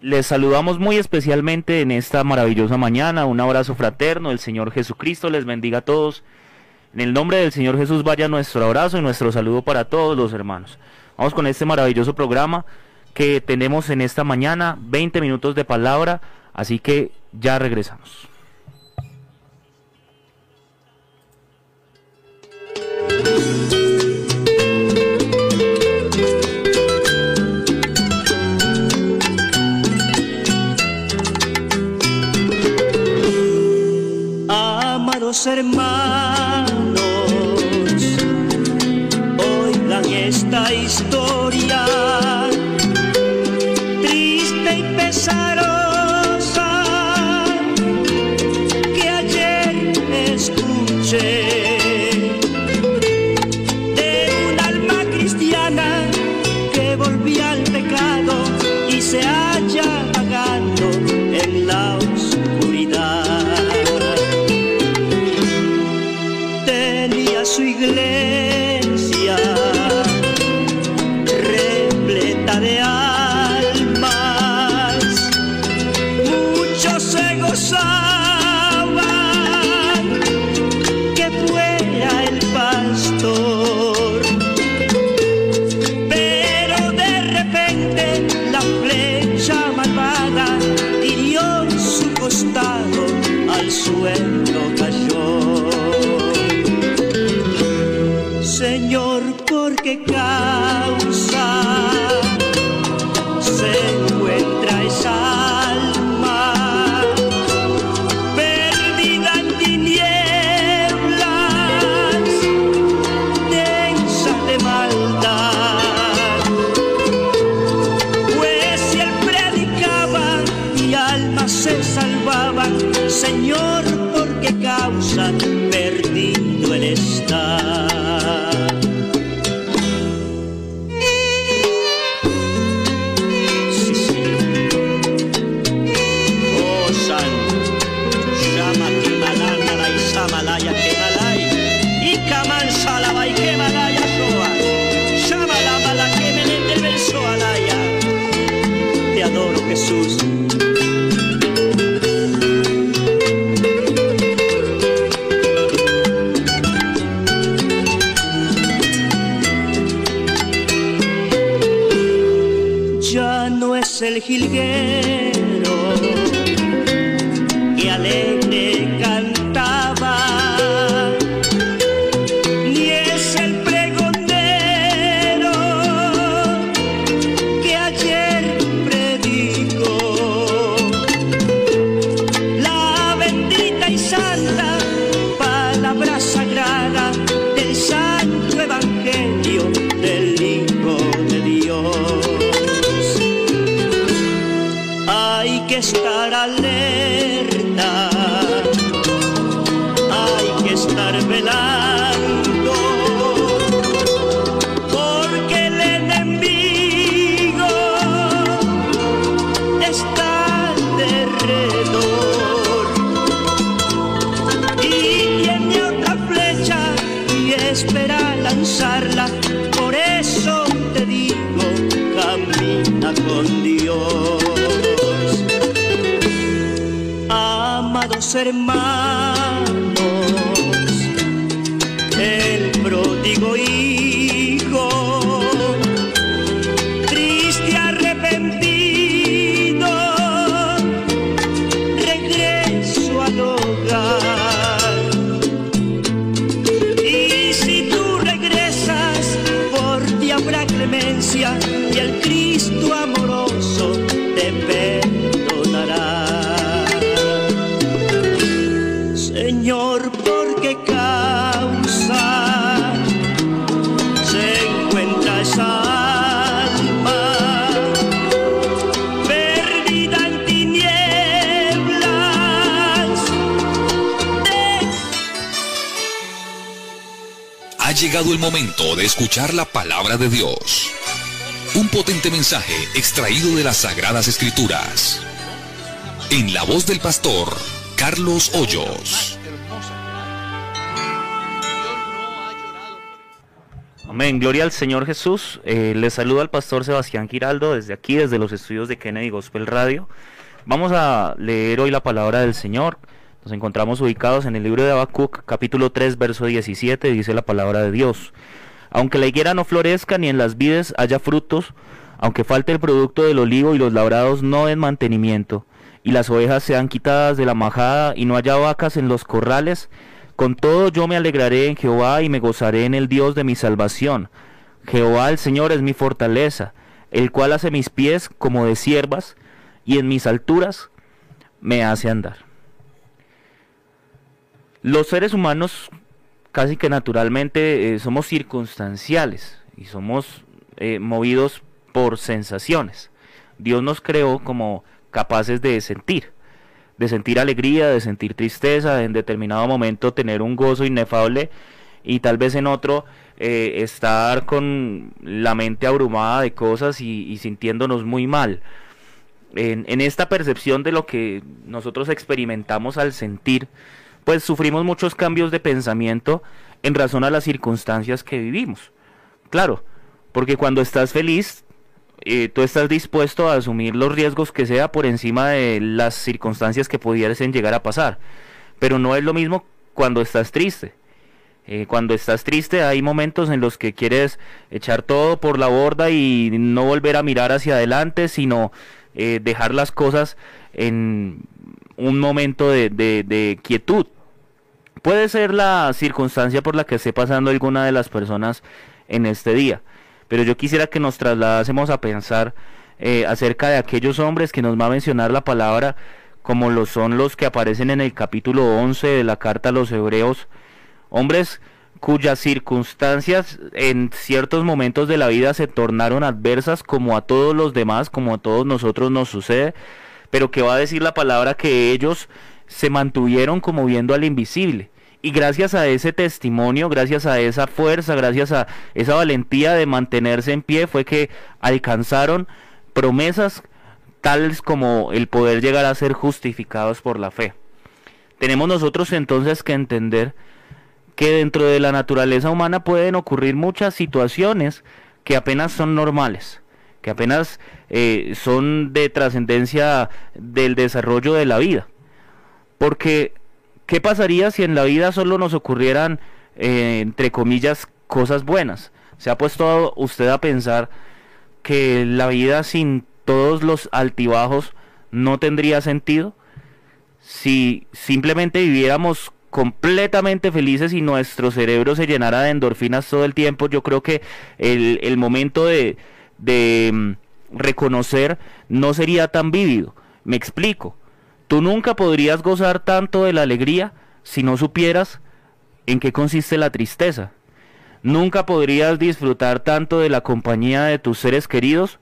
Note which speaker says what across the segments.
Speaker 1: Les saludamos muy especialmente en esta maravillosa mañana. Un abrazo fraterno. El Señor Jesucristo les bendiga a todos. En el nombre del Señor Jesús vaya nuestro abrazo y nuestro saludo para todos los hermanos. Vamos con este maravilloso programa que tenemos en esta mañana, 20 minutos de palabra, así que ya regresamos.
Speaker 2: Al el jilguero Hermanos, el pródigo hijo, Señor, ¿por qué causa se encuentra esa alma perdida en tinieblas?
Speaker 3: Ha llegado el momento de escuchar la palabra de Dios. Un potente mensaje extraído de las Sagradas Escrituras. En la voz del pastor Carlos Hoyos.
Speaker 1: Amén, gloria al Señor Jesús. Eh, les saluda al pastor Sebastián Giraldo desde aquí, desde los estudios de Kennedy Gospel Radio. Vamos a leer hoy la palabra del Señor. Nos encontramos ubicados en el libro de Habacuc, capítulo 3, verso 17, dice la palabra de Dios. Aunque la higuera no florezca ni en las vides haya frutos, aunque falte el producto del olivo y los labrados no den mantenimiento, y las ovejas sean quitadas de la majada y no haya vacas en los corrales, con todo yo me alegraré en Jehová y me gozaré en el Dios de mi salvación. Jehová el Señor es mi fortaleza, el cual hace mis pies como de siervas, y en mis alturas me hace andar. Los seres humanos casi que naturalmente eh, somos circunstanciales y somos eh, movidos por sensaciones. Dios nos creó como capaces de sentir, de sentir alegría, de sentir tristeza, en determinado momento tener un gozo inefable y tal vez en otro eh, estar con la mente abrumada de cosas y, sintiéndonos muy mal. En, en, esta percepción de lo que nosotros experimentamos al sentir, pues sufrimos muchos cambios de pensamiento en razón a las circunstancias que vivimos. Claro, porque cuando estás feliz, eh, tú estás dispuesto a asumir los riesgos que sea por encima de las circunstancias que pudiesen llegar a pasar. Pero no es lo mismo cuando estás triste. Eh, cuando estás triste hay momentos en los que quieres echar todo por la borda y no volver a mirar hacia adelante, sino eh, dejar las cosas en un momento de, de quietud. Puede ser la circunstancia por la que esté pasando alguna de las personas en este día pero yo quisiera que nos trasladásemos a pensar eh, acerca de aquellos hombres que nos va a mencionar la palabra, como lo son los que aparecen en el capítulo 11 de la carta a los hebreos, hombres cuyas circunstancias en ciertos momentos de la vida se tornaron adversas como a todos los demás, como a todos nosotros nos sucede, pero que va a decir la palabra que ellos se mantuvieron como viendo al invisible y gracias a ese testimonio, gracias a esa fuerza, gracias a esa valentía de mantenerse en pie, fue que alcanzaron promesas tales como el poder llegar a ser justificados por la fe. Tenemos nosotros entonces que entender que dentro de la naturaleza humana pueden ocurrir muchas situaciones que apenas son normales, que apenas eh, son de trascendencia del desarrollo de la vida. Porque ¿Qué pasaría si en la vida solo nos ocurrieran, eh, entre comillas, cosas buenas? ¿Se ha puesto usted a pensar que la vida sin todos los altibajos no tendría sentido? Si simplemente viviéramos completamente felices y nuestro cerebro se llenara de endorfinas todo el tiempo, yo creo que el, momento de, de mm, reconocer no sería tan vívido. Me explico. Tú nunca podrías gozar tanto de la alegría si no supieras en qué consiste la tristeza. Nunca podrías disfrutar tanto de la compañía de tus seres queridos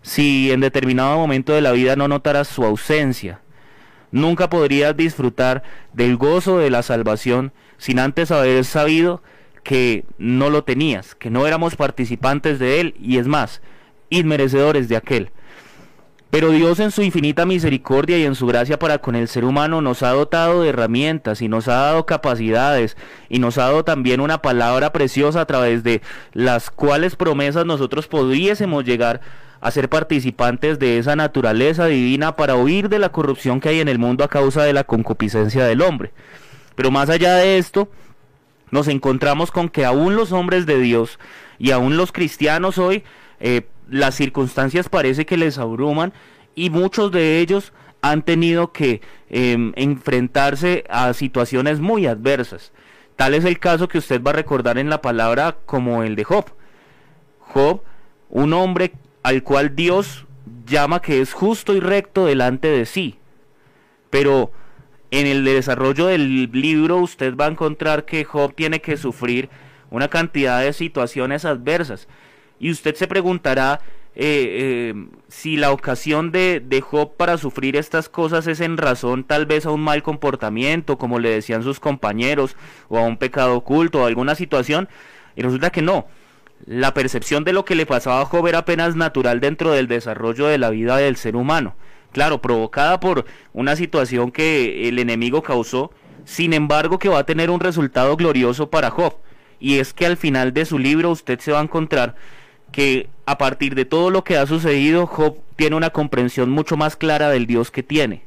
Speaker 1: si en determinado momento de la vida no notaras su ausencia. Nunca podrías disfrutar del gozo de la salvación sin antes haber sabido que no lo tenías, que no éramos participantes de él y es más, inmerecedores de aquel. Pero Dios en su infinita misericordia y en su gracia para con el ser humano nos ha dotado de herramientas y nos ha dado capacidades y nos ha dado también una palabra preciosa a través de las cuales promesas nosotros pudiésemos llegar a ser participantes de esa naturaleza divina para huir de la corrupción que hay en el mundo a causa de la concupiscencia del hombre. Pero más allá de esto, nos encontramos con que aún los hombres de Dios y aún los cristianos hoy eh, las circunstancias parece que les abruman y muchos de ellos han tenido que em, enfrentarse a situaciones muy adversas. Tal es el caso que usted va a recordar en la palabra como el de Job. Job, un hombre al cual Dios llama que es justo y recto delante de sí. Pero en el desarrollo del libro usted va a encontrar que Job tiene que sufrir una cantidad de situaciones adversas. Y usted se preguntará eh, eh, si la ocasión de, de, Job para sufrir estas cosas es en razón tal vez a un mal comportamiento, como le decían sus compañeros, o a un pecado oculto, o a alguna situación. Y resulta que no. La percepción de lo que le pasaba a Job era apenas natural dentro del desarrollo de la vida del ser humano. Claro, provocada por una situación que el enemigo causó, sin embargo que va a tener un resultado glorioso para Job. y es que al final de su libro usted se va a encontrar que a partir de todo lo que ha sucedido, Job tiene una comprensión mucho más clara del Dios que tiene.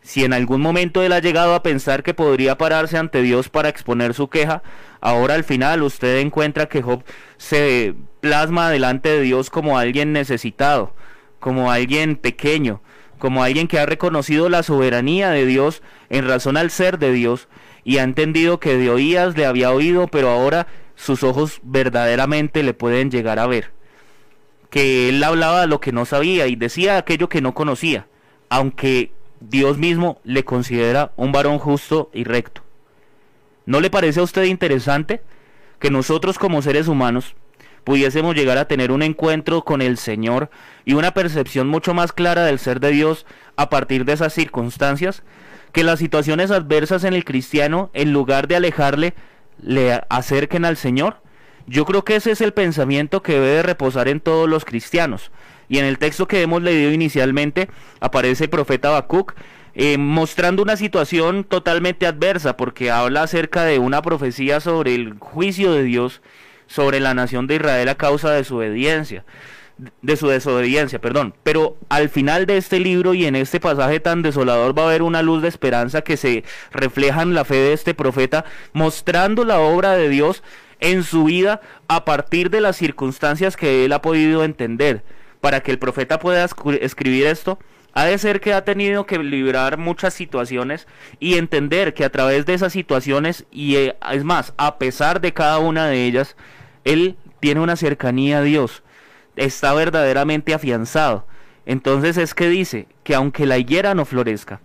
Speaker 1: Si en algún momento él ha llegado a pensar que podría pararse ante Dios para exponer su queja, ahora al final usted encuentra que Job se plasma delante de Dios como alguien necesitado, como alguien pequeño, como alguien que ha reconocido la soberanía de Dios en razón al ser de Dios y ha entendido que de oídas le había oído, pero ahora sus ojos verdaderamente le pueden llegar a ver. Que él hablaba lo que no sabía y decía aquello que no conocía, aunque Dios mismo le considera un varón justo y recto. ¿No le parece a usted interesante que nosotros como seres humanos pudiésemos llegar a tener un encuentro con el Señor y una percepción mucho más clara del ser de Dios a partir de esas circunstancias? Que las situaciones adversas en el cristiano, en lugar de alejarle, le acerquen al Señor. Yo creo que ese es el pensamiento que debe de reposar en todos los cristianos. Y en el texto que hemos leído inicialmente aparece el profeta Habacuc eh, mostrando una situación totalmente adversa porque habla acerca de una profecía sobre el juicio de Dios sobre la nación de Israel a causa de su obediencia de su desobediencia, perdón. Pero al final de este libro y en este pasaje tan desolador va a haber una luz de esperanza que se refleja en la fe de este profeta, mostrando la obra de Dios en su vida a partir de las circunstancias que él ha podido entender. Para que el profeta pueda escribir esto, ha de ser que ha tenido que librar muchas situaciones y entender que a través de esas situaciones, y eh, es más, a pesar de cada una de ellas, él tiene una cercanía a Dios está verdaderamente afianzado. Entonces es que dice que aunque la higuera no florezca,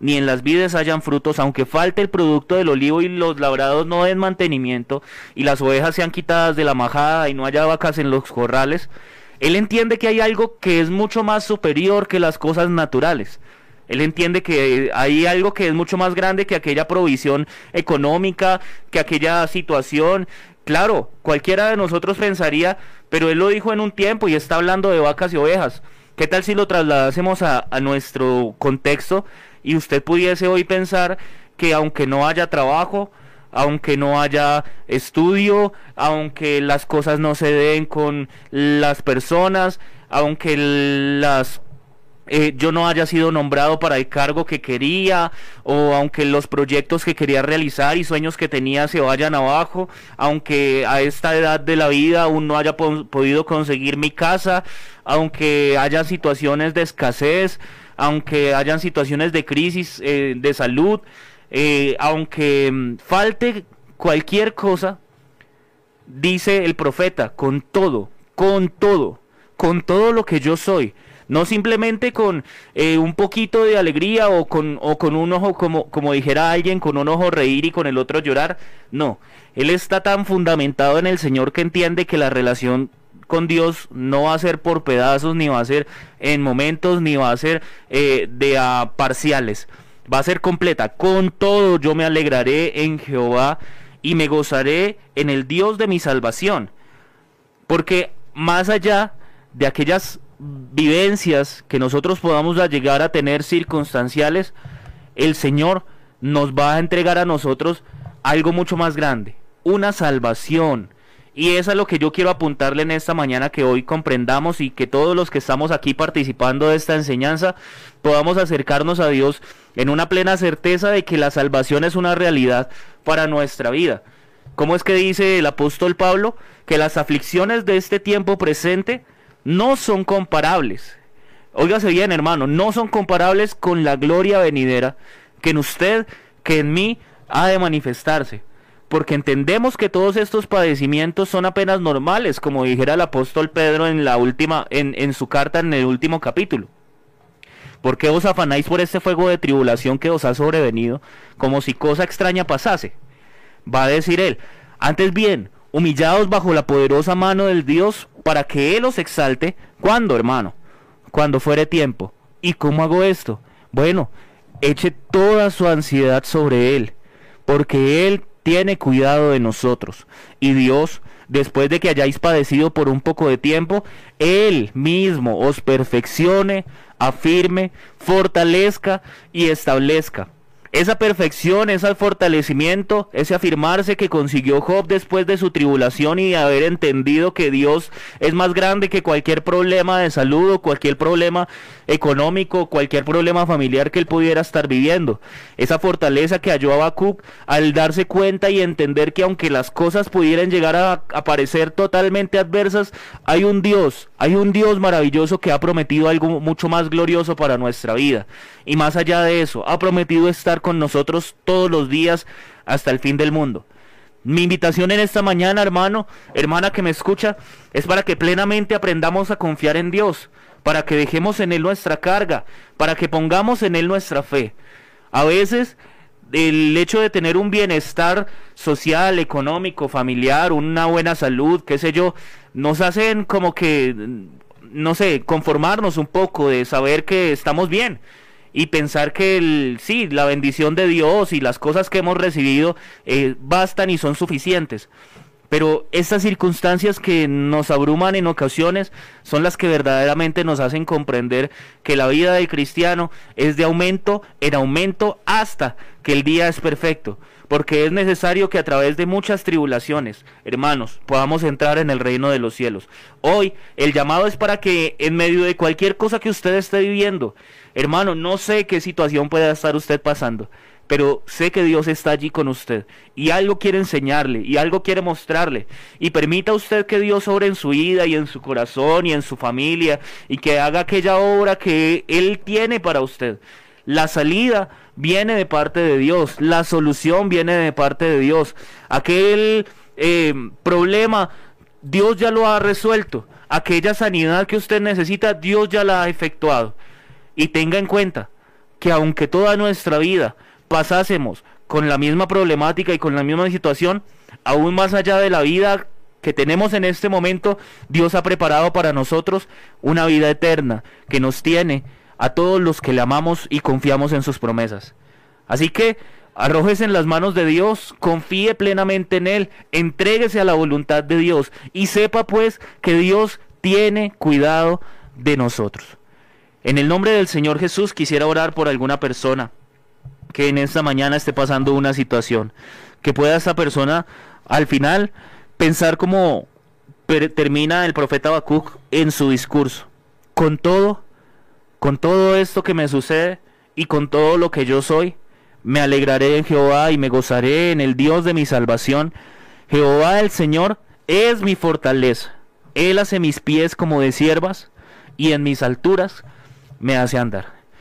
Speaker 1: ni en las vides hayan frutos, aunque falte el producto del olivo y los labrados no den mantenimiento, y las ovejas sean quitadas de la majada y no haya vacas en los corrales, él entiende que hay algo que es mucho más superior que las cosas naturales. Él entiende que hay algo que es mucho más grande que aquella provisión económica, que aquella situación, Claro, cualquiera de nosotros pensaría, pero él lo dijo en un tiempo y está hablando de vacas y ovejas. ¿Qué tal si lo trasladásemos a, nuestro contexto y usted pudiese hoy pensar que aunque no haya trabajo, aunque no haya estudio, aunque las cosas no se den con las personas, aunque las eh, yo no haya sido nombrado para el cargo que quería, o aunque los proyectos que quería realizar y sueños que tenía se vayan abajo, aunque a esta edad de la vida aún no haya podido conseguir mi casa, aunque haya situaciones de escasez, aunque hayan situaciones de crisis eh, de salud, eh, aunque mm, falte cualquier cosa, dice el profeta, con todo, con todo, con todo lo que yo soy, no simplemente con eh, un poquito de alegría o con, o con un ojo, como, como dijera alguien, con un ojo reír y con el otro llorar. No, él está tan fundamentado en el Señor que entiende que la relación con Dios no va a ser por pedazos, ni va a ser en momentos, ni va a ser eh, de a parciales. Va a ser completa. Con todo yo me alegraré en Jehová y me gozaré en el Dios de mi salvación. Porque más allá de aquellas vivencias que nosotros podamos llegar a tener circunstanciales, el Señor nos va a entregar a nosotros algo mucho más grande, una salvación. Y eso es lo que yo quiero apuntarle en esta mañana, que hoy comprendamos y que todos los que estamos aquí participando de esta enseñanza podamos acercarnos a Dios en una plena certeza de que la salvación es una realidad para nuestra vida. ¿Cómo es que dice el apóstol Pablo? Que las aflicciones de este tiempo presente no son comparables. Óigase bien, hermano, no son comparables con la gloria venidera que en usted, que en mí, ha de manifestarse. Porque entendemos que todos estos padecimientos son apenas normales, como dijera el apóstol Pedro en la última, en, en su carta en el último capítulo. ¿Por qué os afanáis por este fuego de tribulación que os ha sobrevenido, como si cosa extraña pasase? Va a decir él, antes bien, humillados bajo la poderosa mano del Dios para que Él os exalte. ¿Cuándo, hermano? Cuando fuere tiempo. ¿Y cómo hago esto? Bueno, eche toda su ansiedad sobre Él, porque Él tiene cuidado de nosotros. Y Dios, después de que hayáis padecido por un poco de tiempo, Él mismo os perfeccione, afirme, fortalezca y establezca. Esa perfección, ese fortalecimiento, ese afirmarse que consiguió Job después de su tribulación y haber entendido que Dios es más grande que cualquier problema de salud o cualquier problema económico, cualquier problema familiar que él pudiera estar viviendo. Esa fortaleza que halló Habacuc al darse cuenta y entender que aunque las cosas pudieran llegar a, a parecer totalmente adversas, hay un Dios, hay un Dios maravilloso que ha prometido algo mucho más glorioso para nuestra vida. Y más allá de eso, ha prometido estar con nosotros todos los días hasta el fin del mundo. Mi invitación en esta mañana, hermano, hermana que me escucha, es para que plenamente aprendamos a confiar en Dios, para que dejemos en Él nuestra carga, para que pongamos en Él nuestra fe. A veces el hecho de tener un bienestar social, económico, familiar, una buena salud, qué sé yo, nos hacen como que, no sé, conformarnos un poco de saber que estamos bien y pensar que el, sí, la bendición de Dios y las cosas que hemos recibido eh, bastan y son suficientes. Pero estas circunstancias que nos abruman en ocasiones son las que verdaderamente nos hacen comprender que la vida del cristiano es de aumento en aumento hasta que el día es perfecto. Porque es necesario que a través de muchas tribulaciones, hermanos, podamos entrar en el reino de los cielos. Hoy el llamado es para que en medio de cualquier cosa que usted esté viviendo, hermano, no sé qué situación pueda estar usted pasando, pero sé que Dios está allí con usted y algo quiere enseñarle y algo quiere mostrarle y permita usted que Dios obre en su vida y en su corazón y en su familia y que haga aquella obra que Él tiene para usted. La salida viene de parte de Dios, la solución viene de parte de Dios. Aquel eh, problema Dios ya lo ha resuelto. Aquella sanidad que usted necesita, Dios ya la ha efectuado. Y tenga en cuenta que aunque toda nuestra vida pasásemos con la misma problemática y con la misma situación, aún más allá de la vida que tenemos en este momento, Dios ha preparado para nosotros una vida eterna que nos tiene a todos los que le amamos y confiamos en sus promesas. Así que arrójese en las manos de Dios, confíe plenamente en Él, entréguese a la voluntad de Dios y sepa pues que Dios tiene cuidado de nosotros. En el nombre del Señor Jesús quisiera orar por alguna persona que en esta mañana esté pasando una situación, que pueda esta persona al final pensar como termina el profeta Habacuc en su discurso. Con todo, con todo esto que me sucede y con todo lo que yo soy, me alegraré en Jehová y me gozaré en el Dios de mi salvación. Jehová el Señor es mi fortaleza. Él hace mis pies como de siervas y en mis alturas me hace andar.